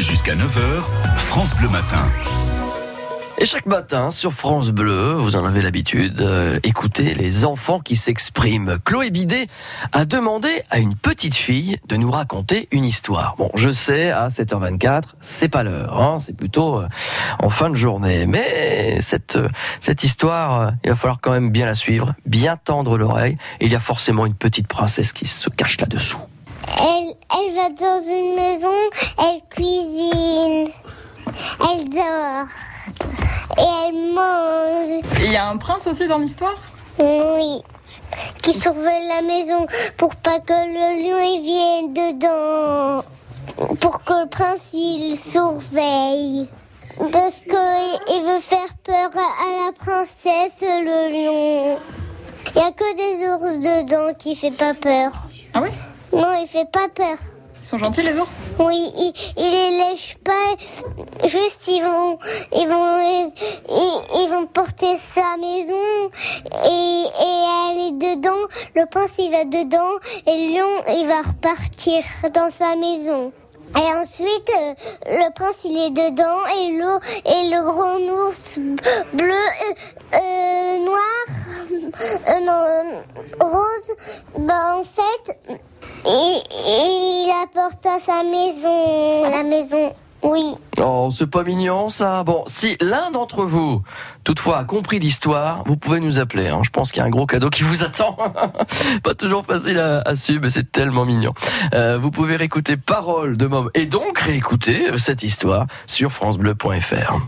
Jusqu'à 9h, France Bleu Matin. Et chaque matin sur France Bleu, vous en avez l'habitude, euh, écoutez les enfants qui s'expriment. Chloé Bidet a demandé à une petite fille de nous raconter une histoire. Bon, je sais, à 7h24, c'est pas l'heure, hein, c'est plutôt euh, en fin de journée. Mais cette, euh, cette histoire, il va falloir quand même bien la suivre, bien tendre l'oreille. Il y a forcément une petite princesse qui se cache là-dessous. Elle, elle va dans une maison, elle cuisine, elle dort et elle mange. Et il y a un prince aussi dans l'histoire? Oui. Qui surveille la maison pour pas que le lion vienne dedans. Pour que le prince il surveille. Parce que il veut faire peur à la princesse, le lion. Il y a que des ours dedans qui fait pas peur. Ah oui Non, il fait pas peur. Ils sont gentils les ours? Oui, ils, ils les lèchent pas. Juste, ils vont, ils vont, ils, ils vont porter sa maison et, et elle est dedans. Le prince, il va dedans et le lion, il va repartir dans sa maison. Et ensuite, euh, le prince, il est dedans et l'eau et le grand ours bleu, euh, euh, noir, euh, non, euh, rose, ben en fait, il, il apporte à sa maison, la maison, oui. Oh, c'est pas mignon ça. Bon, si l'un d'entre vous, toutefois, a compris l'histoire, vous pouvez nous appeler. hein. Je pense qu'il y a un gros cadeau qui vous attend. pas toujours facile à, à suivre, mais c'est tellement mignon. Euh, vous pouvez réécouter Parole de Mom et donc réécouter cette histoire sur francebleu.fr.